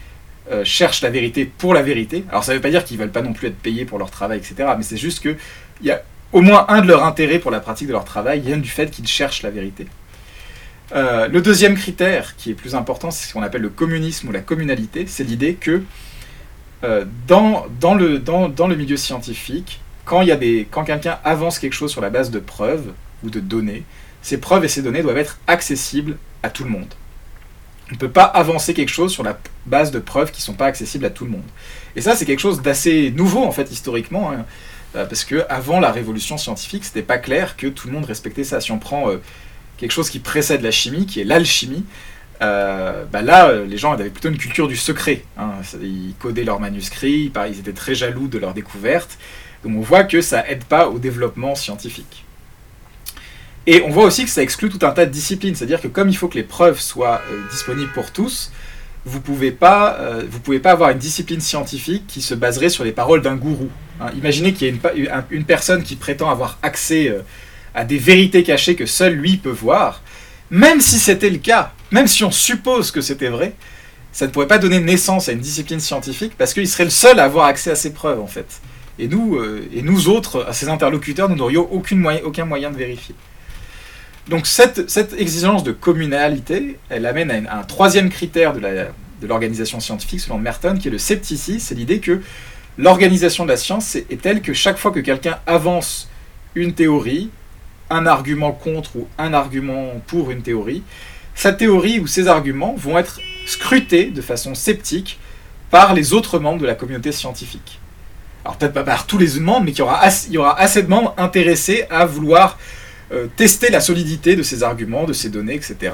Speaker 3: euh, cherchent la vérité pour la vérité. Alors, ça ne veut pas dire qu'ils ne veulent pas non plus être payés pour leur travail, etc. Mais c'est juste qu'il y a au moins un de leurs intérêts pour la pratique de leur travail vient du fait qu'ils cherchent la vérité. le deuxième critère, qui est plus important, c'est ce qu'on appelle le communisme ou la communalité. C'est l'idée que euh, dans, le, milieu scientifique, quand, quand quelqu'un avance quelque chose sur la base de preuves ou de données, ces preuves et ces données doivent être accessibles à tout le monde. On ne peut pas avancer quelque chose sur la base de preuves qui ne sont pas accessibles à tout le monde. Et ça, c'est quelque chose d'assez nouveau, en fait, historiquement, hein, euh, parce que avant la révolution scientifique, c'était pas clair que tout le monde respectait ça. Si on prend euh, quelque chose qui précède la chimie, qui est l'alchimie, euh, bah là, les gens avaient plutôt une culture du secret. Hein. Ils codaient leurs manuscrits, ils étaient très jaloux de leurs découvertes. Donc on voit que ça aide pas au développement scientifique. Et on voit aussi que ça exclut tout un tas de disciplines. C'est-à-dire que comme il faut que les preuves soient euh, disponibles pour tous, vous pouvez vous pouvez pas avoir une discipline scientifique qui se baserait sur les paroles d'un gourou. Hein. Imaginez qu'il y ait une, personne qui prétend avoir accès à des vérités cachées que seul lui peut voir. Même si c'était le cas, même si on suppose que c'était vrai, ça ne pourrait pas donner naissance à une discipline scientifique parce qu'il serait le seul à avoir accès à ces preuves en fait. Et nous, euh, et nous autres, à ces interlocuteurs, nous n'aurions aucun moyen de vérifier. Donc cette, exigence de communalité, elle amène à, un troisième critère de l'organisation scientifique selon Merton, qui est le scepticisme. C'est l'idée que l'organisation de la science est, telle que chaque fois que quelqu'un avance une théorie, un argument contre ou un argument pour une théorie, sa théorie ou ses arguments vont être scrutés de façon sceptique par les autres membres de la communauté scientifique. Alors peut-être pas par tous les membres, mais il y aura assez, il y aura assez de membres intéressés à vouloir euh, tester la solidité de ces arguments, de ces données, etc.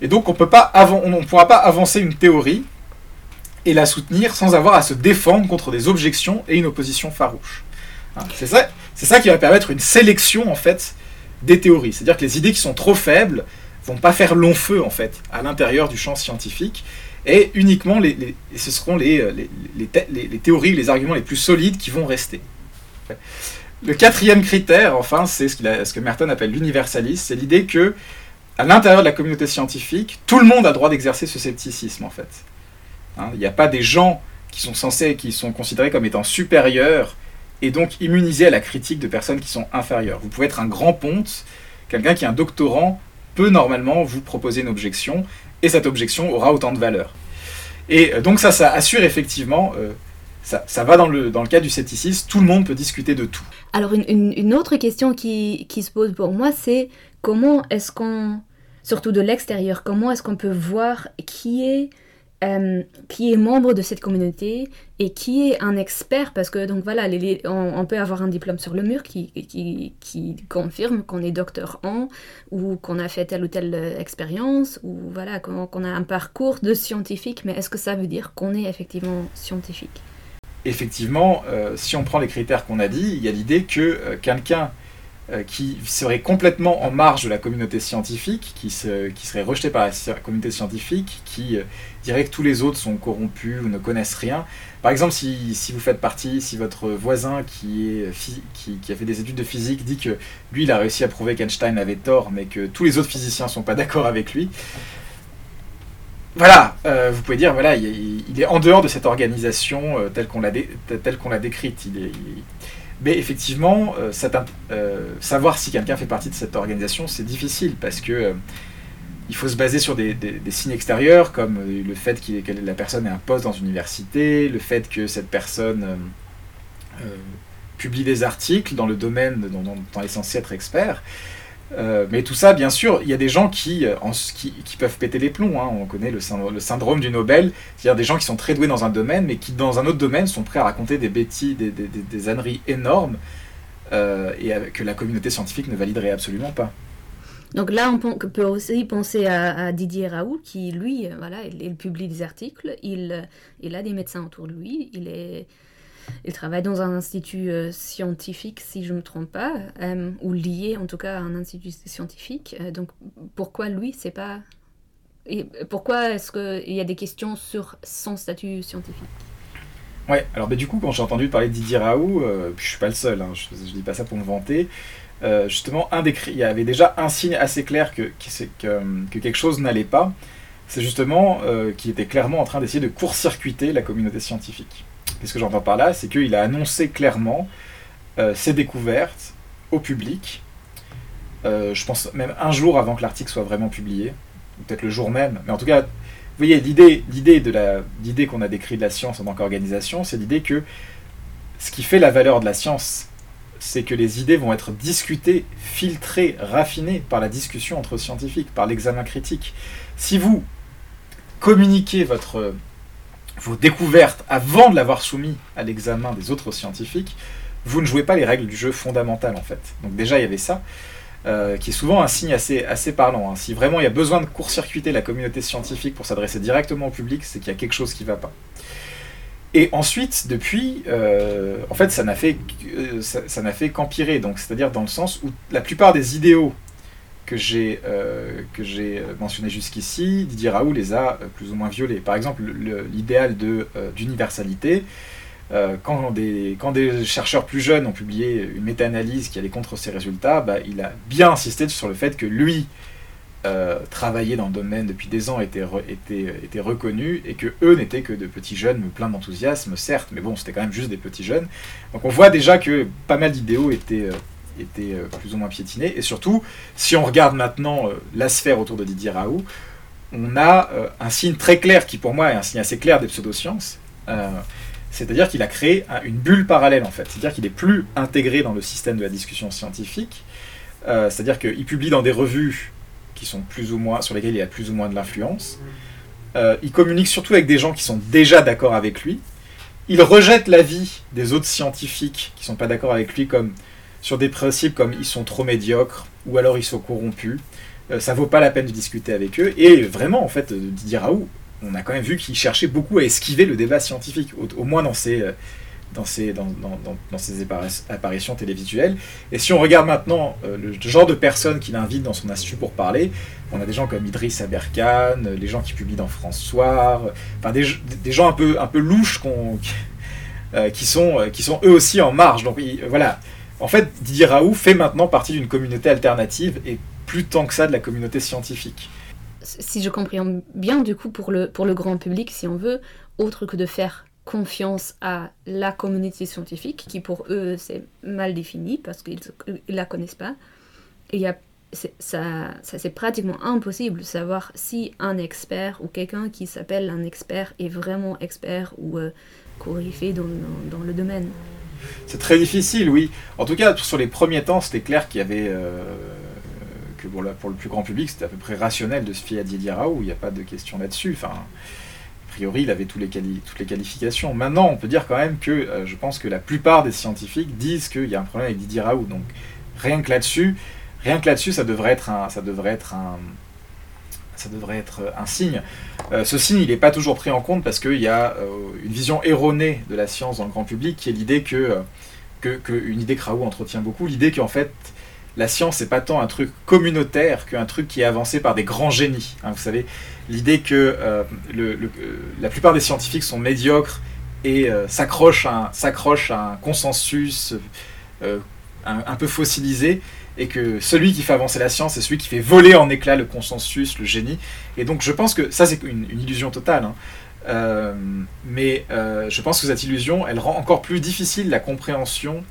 Speaker 3: Et donc on ne pourra pas avancer une théorie et la soutenir sans avoir à se défendre contre des objections et une opposition farouche. Hein, c'est ça, ça qui va permettre une sélection en fait des théories. C'est-à-dire que les idées qui sont trop faibles vont pas faire long feu en fait à l'intérieur du champ scientifique et uniquement ce seront les, les, les, théories, les arguments les plus solides qui vont rester. Le quatrième critère, enfin, c'est ce, que Merton appelle l'universalisme, c'est l'idée que à l'intérieur de la communauté scientifique, tout le monde a droit d'exercer ce scepticisme en fait. Hein, il n'y a pas des gens qui sont censés, qui sont considérés comme étant supérieurs et donc immunisés à la critique de personnes qui sont inférieures. Vous pouvez être un grand ponte, quelqu'un qui est un doctorant peut normalement vous proposer une objection, et cette objection aura autant de valeur. Et euh, donc ça, ça assure effectivement, euh, ça, ça, va dans le, dans le cadre du scepticisme, tout le monde peut discuter de tout.
Speaker 2: Alors une, une, autre question qui, qui, se pose pour moi, c'est comment est-ce qu'on, surtout de l'extérieur, comment est-ce qu'on peut voir qui est euh, qui est membre de cette communauté et qui est un expert, parce que donc voilà, on, peut avoir un diplôme sur le mur qui, qui, confirme qu'on est docteur en, ou qu'on a fait telle ou telle expérience, ou voilà, qu'on a un parcours de scientifique, mais est-ce que ça veut dire qu'on est effectivement scientifique?
Speaker 3: Effectivement, euh, si on prend les critères qu'on a dit, il y a l'idée que euh, quelqu'un euh, qui serait complètement en marge de la communauté scientifique, qui, qui serait rejeté par la communauté scientifique, qui dirait que tous les autres sont corrompus ou ne connaissent rien. Par exemple, si, si vous faites partie, si votre voisin qui, est, qui, qui, a fait des études de physique dit que lui, il a réussi à prouver qu'Einstein avait tort, mais que tous les autres physiciens ne sont pas d'accord avec lui, voilà, euh, vous pouvez dire, voilà, il, est en dehors de cette organisation telle qu'on l'a décrite. Mais effectivement, euh, euh, savoir si quelqu'un fait partie de cette organisation, c'est difficile parce que euh, il faut se baser sur des, signes extérieurs comme le fait que la personne ait un poste dans une université, le fait que cette personne publie des articles dans le domaine dont, dont elle est être expert. Euh, mais tout ça, bien sûr, il y a des gens qui, euh, qui, peuvent péter les plombs. Hein. On connaît le syndrome, du Nobel, c'est-à-dire des gens qui sont très doués dans un domaine, mais qui, dans un autre domaine, sont prêts à raconter des bêtises, des, des, des, âneries énormes, euh, et que la communauté scientifique ne validerait absolument pas.
Speaker 2: Donc là, on peut aussi penser à, Didier Raoult, qui, lui, voilà, il, publie des articles, il, il a des médecins autour de lui, il est il travaille dans un institut euh, scientifique, si je ne me trompe pas, euh, ou lié en tout cas à un institut scientifique. Euh, donc pourquoi lui, c'est pas... Et pourquoi est-ce qu'il y a des questions sur son statut scientifique?
Speaker 3: Ouais, alors du coup, quand j'ai entendu parler de Didier Raoult, je suis pas le seul, hein, je, ne dis pas ça pour me vanter, justement, un des, il y avait déjà un signe assez clair que, que quelque chose n'allait pas, c'est justement qu'il était clairement en train d'essayer de court-circuiter la communauté scientifique. Qu'est-ce que j'entends par là C'est qu'il a annoncé clairement euh, ses découvertes au public. Euh, je pense même un jour avant que l'article soit vraiment publié, peut-être le jour même. Mais en tout cas, vous voyez, l'idée, de l'idée qu'on a décrit de la science en tant qu'organisation, c'est l'idée que ce qui fait la valeur de la science, c'est que les idées vont être discutées, filtrées, raffinées par la discussion entre scientifiques, par l'examen critique. Si vous communiquez votre vos découvertes avant de l'avoir soumis à l'examen des autres scientifiques, vous ne jouez pas les règles du jeu fondamentales en fait. Donc déjà il y avait ça, euh, qui est souvent un signe assez, assez parlant. Hein. Si vraiment il y a besoin de court-circuiter la communauté scientifique pour s'adresser directement au public, c'est qu'il y a quelque chose qui ne va pas. Et ensuite, depuis, euh, en fait, ça n'a fait, euh, ça n'a fait qu'empirer. Donc, c'est-à-dire dans le sens où la plupart des idéaux que j'ai euh, euh, mentionné jusqu'ici, Didier Raoult les a euh, plus ou moins violés. Par exemple, l'idéal de d'universalité, quand, des, quand des chercheurs plus jeunes ont publié une méta-analyse qui allait contre ces résultats, bah, il a bien insisté sur le fait que lui travaillait dans le domaine depuis des ans, était, était, était reconnu, et que eux n'étaient que de petits jeunes plein d'enthousiasme, certes, mais bon, c'était quand même juste des petits jeunes. Donc on voit déjà que pas mal d'idéaux étaient était euh, plus ou moins piétiné. Et surtout, si on regarde maintenant euh, la sphère autour de Didier Raoult, on a euh, un signe très clair qui pour moi est un signe assez clair des pseudosciences. c'est-à-dire qu'il a créé une bulle parallèle en fait. C'est-à-dire qu'il est plus intégré dans le système de la discussion scientifique. c'est-à-dire qu'il publie dans des revues qui sont plus ou moins sur lesquelles il a plus ou moins de l'influence. il communique surtout avec des gens qui sont déjà d'accord avec lui. Il rejette l'avis des autres scientifiques qui sont pas d'accord avec lui, comme sur des principes comme ils sont trop médiocres ou alors ils sont corrompus. Euh, ça vaut pas la peine de discuter avec eux. Et vraiment, en fait, Didier Raoult, on a quand même vu qu'il cherchait beaucoup à esquiver le débat scientifique, au, moins dans ses, euh, dans ses, dans, dans, ses apparitions télévisuelles. Et si on regarde maintenant euh, le genre de personnes qu'il invite dans son institut pour parler, on a des gens comme Idriss Aberkan, les gens qui publient dans François, enfin des, des, gens un peu, un peu louches qui, sont, qui sont eux aussi en marge. Donc voilà, en fait, Didier Raoult fait maintenant partie d'une communauté alternative et plus tant que ça de la communauté scientifique.
Speaker 2: Si je comprends bien, du coup, pour le, pour le grand public, si on veut, autre que de faire confiance à la communauté scientifique, qui pour eux c'est mal défini parce qu'ils ne la connaissent pas, et y a, ça, c'est pratiquement impossible de savoir si un expert ou quelqu'un qui s'appelle un expert est vraiment expert ou euh, corrigé dans, dans le domaine.
Speaker 3: C'est très difficile, oui. En tout cas, sur les premiers temps, c'était clair qu'il y avait. Euh, que pour, le plus grand public, c'était à peu près rationnel de se fier à Didier Raoult, il n'y a pas de question là-dessus. Enfin, priori, il avait toutes les qualifications. Maintenant, on peut dire quand même que je pense que la plupart des scientifiques disent qu'il y a un problème avec Didier Raoult. Donc, rien que là-dessus, rien que là-dessus, ça devrait être un, ça devrait être un signe. Euh, ce signe, il n'est pas toujours pris en compte parce qu'il y a euh, une vision erronée de la science dans le grand public qui est l'idée que, euh, que, une idée que Raoult entretient beaucoup, l'idée qu'en fait, la science, c'est pas tant un truc communautaire qu'un truc qui est avancé par des grands génies. Hein. vous savez, l'idée que la plupart des scientifiques sont médiocres et s'accrochent à, un consensus un, peu fossilisé, et que celui qui fait avancer la science, c'est celui qui fait voler en éclats le consensus, le génie. Et donc je pense que ça c'est une, illusion totale. Hein. Euh, mais euh, je pense que cette illusion, elle rend encore plus difficile la compréhension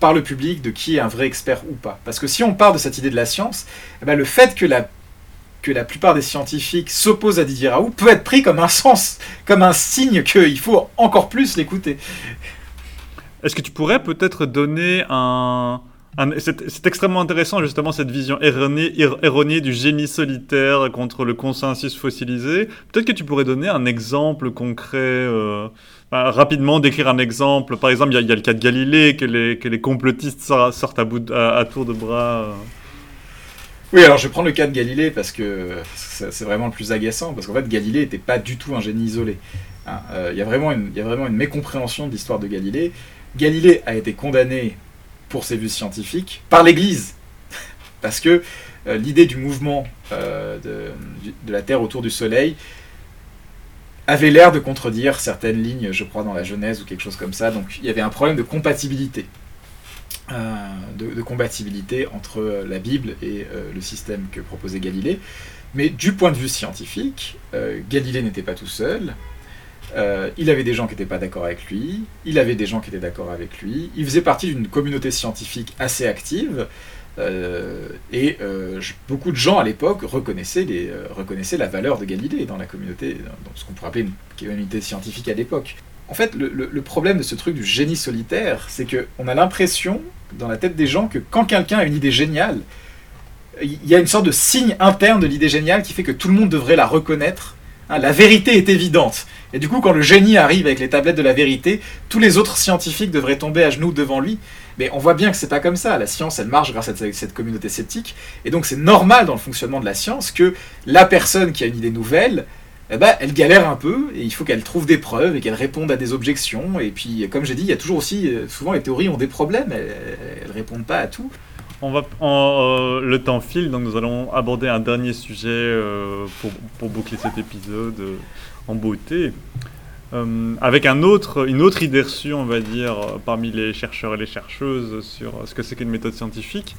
Speaker 3: par le public de qui est un vrai expert ou pas. Parce que si on part de cette idée de la science, eh ben, le fait que la, que la plupart des scientifiques s'opposent à Didier Raoult peut être pris comme un sens, comme un signe qu'il faut encore plus l'écouter.
Speaker 1: Est-ce que tu pourrais peut-être donner un, c'est extrêmement intéressant justement cette vision erronée, du génie solitaire contre le consensus fossilisé. Peut-être que tu pourrais donner un exemple concret, euh, rapidement décrire un exemple. Par exemple, il y, a le cas de Galilée, que les, que complotistes sortent à, bout à, tour de bras. Euh.
Speaker 3: Oui, alors je prendre le cas de Galilée parce que c'est vraiment le plus agaçant, parce qu'en fait Galilée n'était pas du tout un génie isolé. Hein. Euh, il y, y a vraiment une mécompréhension de l'histoire de Galilée. Galilée a été condamné pour ses vues scientifiques par l'Église. [LAUGHS] Parce que euh, l'idée du mouvement euh, de, la Terre autour du Soleil avait l'air de contredire certaines lignes, je crois, dans la Genèse ou quelque chose comme ça. Donc il y avait un problème de compatibilité. Euh, de, compatibilité entre la Bible et le système que proposait Galilée. Mais du point de vue scientifique, Galilée n'était pas tout seul. Euh, il avait des gens qui n'étaient pas d'accord avec lui, il avait des gens qui étaient d'accord avec lui, il faisait partie d'une communauté scientifique assez active, euh, et euh, beaucoup de gens à l'époque reconnaissaient, la valeur de Galilée dans la communauté, dans ce qu'on pourrait appeler une communauté scientifique à l'époque. En fait, le, le, problème de ce truc du génie solitaire, c'est qu'on a l'impression, dans la tête des gens, que quand quelqu'un a une idée géniale, il y a une sorte de signe interne de l'idée géniale qui fait que tout le monde devrait la reconnaître Hein, la vérité est évidente. Et du coup, quand le génie arrive avec les tablettes de la vérité, tous les autres scientifiques devraient tomber à genoux devant lui. Mais on voit bien que c'est pas comme ça. La science, elle marche grâce à cette communauté sceptique. Et donc, c'est normal dans le fonctionnement de la science que la personne qui a une idée nouvelle, eh ben, elle galère un peu et il faut qu'elle trouve des preuves et qu'elle réponde à des objections. Et puis, comme j'ai dit, il y a toujours aussi, euh, souvent les théories ont des problèmes, elles, elles répondent pas à tout.
Speaker 1: On va, euh, le temps file, donc nous allons aborder un dernier sujet euh, pour, boucler cet épisode euh, en beauté. avec un autre, une autre idée reçue, on va dire, parmi les chercheurs et les chercheuses sur ce que c'est qu'une méthode scientifique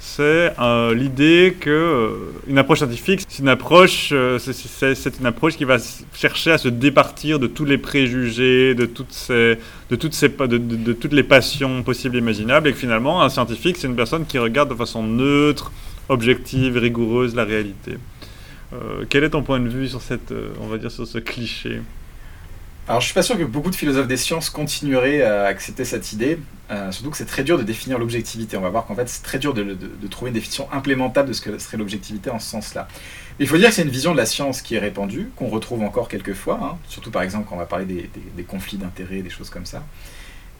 Speaker 1: c'est euh, l'idée que euh, une approche scientifique, c'est une approche, euh, c'est une approche qui va chercher à se départir de tous les préjugés, de toutes ces, de toutes ces, de, toutes les passions possibles et imaginables, et que finalement, un scientifique, c'est une personne qui regarde de façon neutre, objective, rigoureuse la réalité. quel est ton point de vue sur cette, on va dire, sur ce cliché?
Speaker 3: Alors je suis pas sûr que beaucoup de philosophes des sciences continueraient à accepter cette idée, euh, surtout que c'est très dur de définir l'objectivité. On va voir qu'en fait c'est très dur de, trouver une définition implémentable de ce que serait l'objectivité en ce sens-là. Il faut dire que c'est une vision de la science qui est répandue, qu'on retrouve encore quelques fois, hein, surtout par exemple quand on va parler des, conflits d'intérêts, des choses comme ça.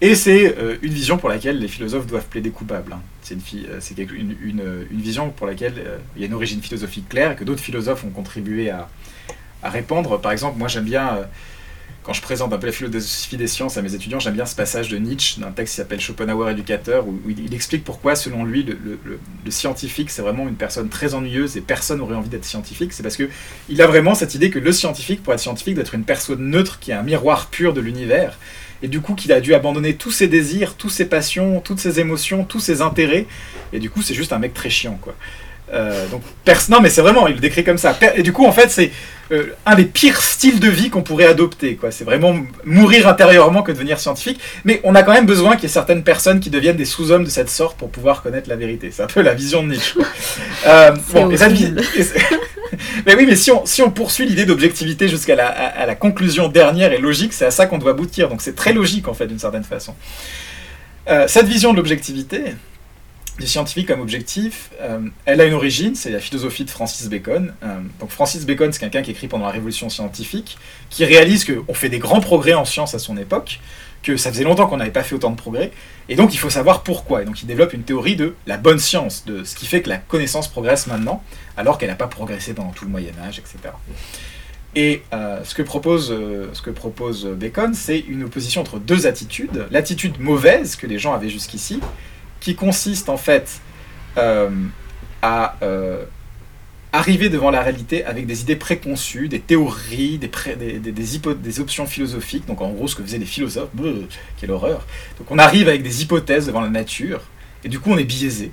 Speaker 3: Et c'est euh, une vision pour laquelle les philosophes doivent plaider coupables. Hein. C'est une, une, vision pour laquelle euh, il y a une origine philosophique claire et que d'autres philosophes ont contribué à répandre. Par exemple, moi j'aime bien quand je présente un peu la philosophie des sciences à mes étudiants, j'aime bien ce passage de Nietzsche, d'un texte qui s'appelle Schopenhauer éducateur, où, il, explique pourquoi, selon lui, le, scientifique, c'est vraiment une personne très ennuyeuse et personne n'aurait envie d'être scientifique. C'est parce que il a vraiment cette idée que le scientifique, pour être scientifique, doit être une personne neutre qui est un miroir pur de l'univers. Et du coup, qu'il a dû abandonner tous ses désirs, toutes ses passions, toutes ses émotions, tous ses intérêts. Et du coup, c'est juste un mec très chiant, quoi. Euh, donc, non, mais c'est vraiment, il le décrit comme ça. Et du coup, en fait, c'est euh, un des pires styles de vie qu'on pourrait adopter. Quoi. C'est vraiment mourir intérieurement que devenir scientifique. Mais on a quand même besoin qu'il y ait certaines personnes qui deviennent des sous-hommes de cette sorte pour pouvoir connaître la vérité. C'est un peu la vision de Nietzsche. [LAUGHS] Euh, bon, [LAUGHS] mais oui, mais si on, si on poursuit l'idée d'objectivité jusqu'à la, à, la conclusion dernière et logique, c'est à ça qu'on doit aboutir. Donc c'est très logique en fait d'une certaine façon. Euh, cette vision de l'objectivité, du scientifique comme objectif, euh, elle a une origine, c'est la philosophie de Francis Bacon. Euh, donc Francis Bacon, c'est quelqu'un qui écrit pendant la Révolution scientifique, qui réalise qu'on fait des grands progrès en science à son époque, que ça faisait longtemps qu'on n'avait pas fait autant de progrès, et donc il faut savoir pourquoi. Et donc il développe une théorie de la bonne science, de ce qui fait que la connaissance progresse maintenant, alors qu'elle n'a pas progressé pendant tout le Moyen Âge, etc. Et euh, ce, que propose, ce que propose Bacon, c'est une opposition entre deux attitudes. L'attitude mauvaise que les gens avaient jusqu'ici, qui consiste en fait euh, à euh, arriver devant la réalité avec des idées préconçues, des théories, des, des, options philosophiques, donc en gros ce que faisaient les philosophes, quelle horreur. Donc on arrive avec des hypothèses devant la nature, et du coup on est biaisé.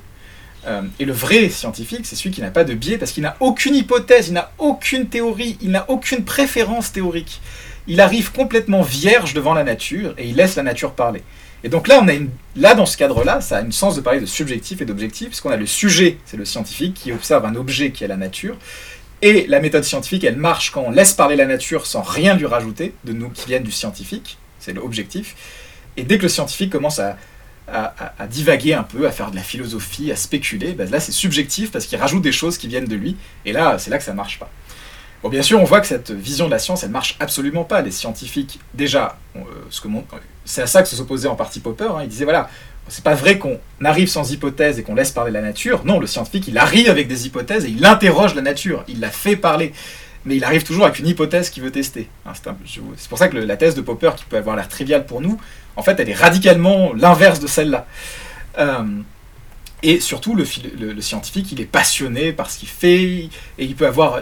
Speaker 3: Euh, et le vrai scientifique, c'est celui qui n'a pas de biais parce qu'il n'a aucune hypothèse, il n'a aucune théorie, il n'a aucune préférence théorique. Il arrive complètement vierge devant la nature et il laisse la nature parler. Et donc là, on a là dans ce cadre-là, ça a une sens de parler de subjectif et d'objectif, puisqu'on a le sujet, c'est le scientifique, qui observe un objet qui est la nature. Et la méthode scientifique, elle marche quand on laisse parler la nature sans rien lui rajouter, de nous qui viennent du scientifique, c'est l'objectif. Et dès que le scientifique commence à, divaguer un peu, à faire de la philosophie, à spéculer, ben là c'est subjectif parce qu'il rajoute des choses qui viennent de lui, et là c'est là que ça marche pas. Bon, bien sûr, on voit que cette vision de la science, elle marche absolument pas. Les scientifiques, déjà, euh, ce que c'est à ça que s'opposait en partie Popper. Hein. Il disait voilà, c'est pas vrai qu'on arrive sans hypothèse et qu'on laisse parler la nature. Non, le scientifique, il arrive avec des hypothèses et il interroge la nature. Il la fait parler. Mais il arrive toujours avec une hypothèse qu'il veut tester. Hein, c'est pour ça que la thèse de Popper, qui peut avoir l'air triviale pour nous, en fait, elle est radicalement l'inverse de celle-là. Euh, et surtout, le, scientifique, il est passionné par ce qu'il fait, et il peut avoir, a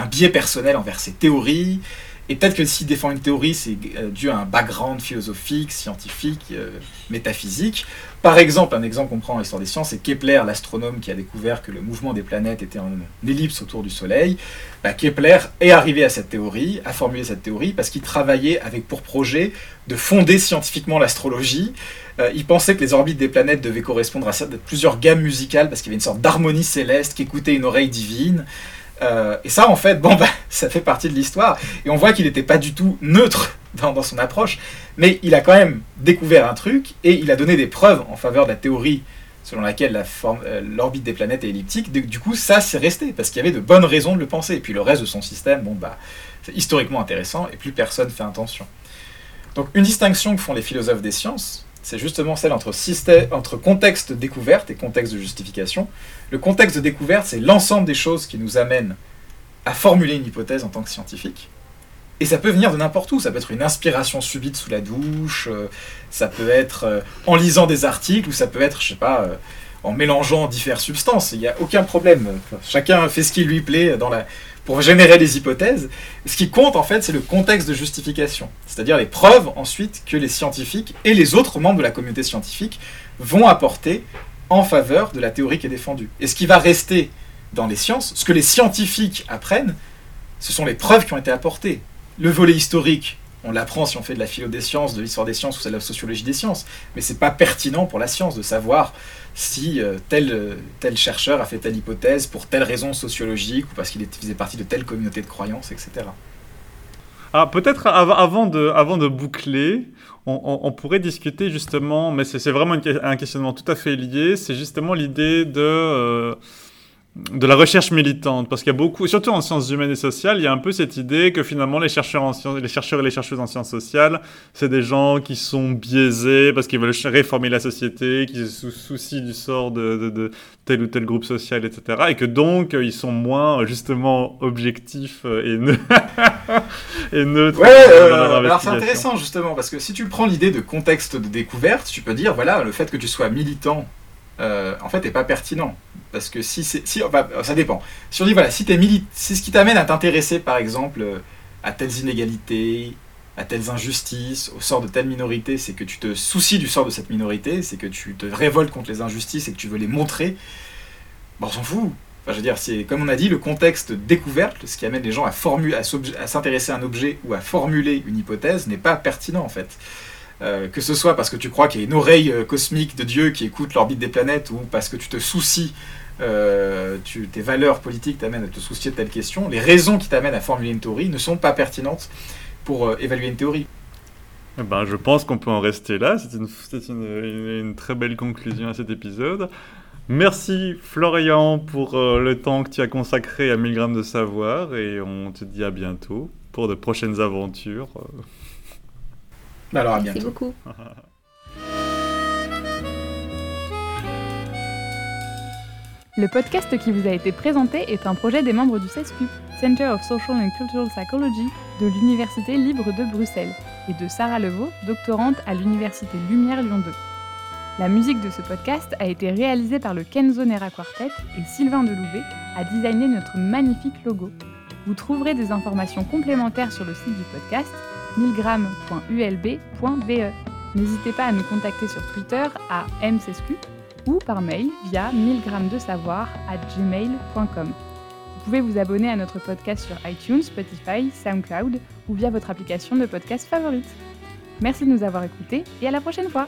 Speaker 3: un biais personnel envers ses théories, et peut-être que s'il défend une théorie, c'est euh, dû à un background philosophique, scientifique, euh, métaphysique. Par exemple, un exemple qu'on prend en histoire des sciences, c'est Kepler, l'astronome qui a découvert que le mouvement des planètes était en ellipse autour du Soleil. Bah, Kepler est arrivé à cette théorie, a formulé cette théorie, parce qu'il travaillait avec pour projet de fonder scientifiquement l'astrologie. Euh, il pensait que les orbites des planètes devaient correspondre à plusieurs gammes musicales, parce qu'il y avait une sorte d'harmonie céleste qui écoutait une oreille divine. Euh, et ça, en fait, bon, [LAUGHS] bah, ça fait partie de l'histoire. Et on voit qu'il n'était pas du tout neutre [LAUGHS] dans, son approche, mais il a quand même découvert un truc et il a donné des preuves en faveur de la théorie selon laquelle euh, l'orbite des planètes est elliptique. Du coup, ça, c'est resté parce qu'il y avait de bonnes raisons de le penser. Et puis le reste de son système, bon, bah, c'est historiquement intéressant et plus personne fait attention. Donc, une distinction que font les philosophes des sciences, c'est justement celle entre, contexte de découverte et contexte de justification. Le contexte de découverte, c'est l'ensemble des choses qui nous amènent à formuler une hypothèse en tant que scientifique. Et ça peut venir de n'importe où. Ça peut être une inspiration subite sous la douche, euh, ça peut être euh, en lisant des articles, ou ça peut être, je sais pas, euh, en mélangeant diverses substances. Il n'y a aucun problème. Chacun fait ce qui lui plaît dans la, pour générer des hypothèses. Ce qui compte en fait, c'est le contexte de justification, c'est-à-dire les preuves ensuite que les scientifiques et les autres membres de la communauté scientifique vont apporter en faveur de la théorie qui est défendue. Et ce qui va rester dans les sciences, ce que les scientifiques apprennent, ce sont les preuves qui ont été apportées. Le volet historique, on l'apprend si on fait de la philo des sciences, de l'histoire des sciences ou de la sociologie des sciences, mais c'est pas pertinent pour la science de savoir si euh, tel, euh, tel chercheur a fait telle hypothèse pour telle raison sociologique ou parce qu'il faisait partie de telle communauté de croyances, etc.
Speaker 1: Ah, peut-être avant de, avant de boucler, on, pourrait discuter justement, mais c'est vraiment un questionnement tout à fait lié, c'est justement l'idée de... Euh, de la recherche militante, parce qu'il y a beaucoup, surtout en sciences humaines et sociales, il y a un peu cette idée que finalement les chercheurs, en sciences, les chercheurs et les chercheuses en sciences sociales, c'est des gens qui sont biaisés parce qu'ils veulent réformer la société, qui se soucient du sort de, de, tel ou tel groupe social, etc. Et que donc ils sont moins justement objectifs et, [LAUGHS] et neutres.
Speaker 3: Ouais, euh, alors c'est intéressant justement, parce que si tu prends l'idée de contexte de découverte, tu peux dire, voilà, le fait que tu sois militant euh, en fait, n'est pas pertinent. Parce que si c'est. Si, ça dépend. Si on dit, voilà, si es c'est ce qui t'amène à t'intéresser, par exemple, euh, à telles inégalités, à telles injustices, au sort de telle minorité, c'est que tu te soucies du sort de cette minorité, c'est que tu te révoltes contre les injustices et que tu veux les montrer, bon, on s'en fout. Enfin, je veux dire, c'est comme on a dit, le contexte découverte, ce qui amène les gens à, à s'intéresser à un objet ou à formuler une hypothèse, n'est pas pertinent en fait. Euh, que ce soit parce que tu crois qu'il y a une oreille euh, cosmique de Dieu qui écoute l'orbite des planètes ou parce que tu te soucies, euh, tes valeurs politiques t'amènent à te soucier de telle question, les raisons qui t'amènent à formuler une théorie ne sont pas pertinentes pour évaluer une théorie.
Speaker 1: Eh ben, je pense qu'on peut en rester là. C'est une, une, une, très belle conclusion à cet épisode. Merci Florian pour le temps que tu as consacré à 1000 grammes de savoir et on te dit à bientôt pour de prochaines aventures.
Speaker 3: Alors à bientôt.
Speaker 2: Merci beaucoup. [LAUGHS]
Speaker 4: Le podcast qui vous a été présenté est un projet des membres du CESCU, Center of Social and Cultural Psychology, de l'Université libre de Bruxelles, et de Sarah Levaux, doctorante à l'Université Lumière Lyon 2. La musique de ce podcast a été réalisée par le Kenzo Nera Quartet et Sylvain Delouvet a designé notre magnifique logo. Vous trouverez des informations complémentaires sur le site du podcast milgram.ulb.be. N'hésitez pas à nous contacter sur Twitter à mcescu ou par mail via 1000 de savoir à gmail.com. Vous pouvez vous abonner à notre podcast sur iTunes, Spotify, SoundCloud ou via votre application de podcast favorite. Merci de nous avoir écoutés et à la prochaine fois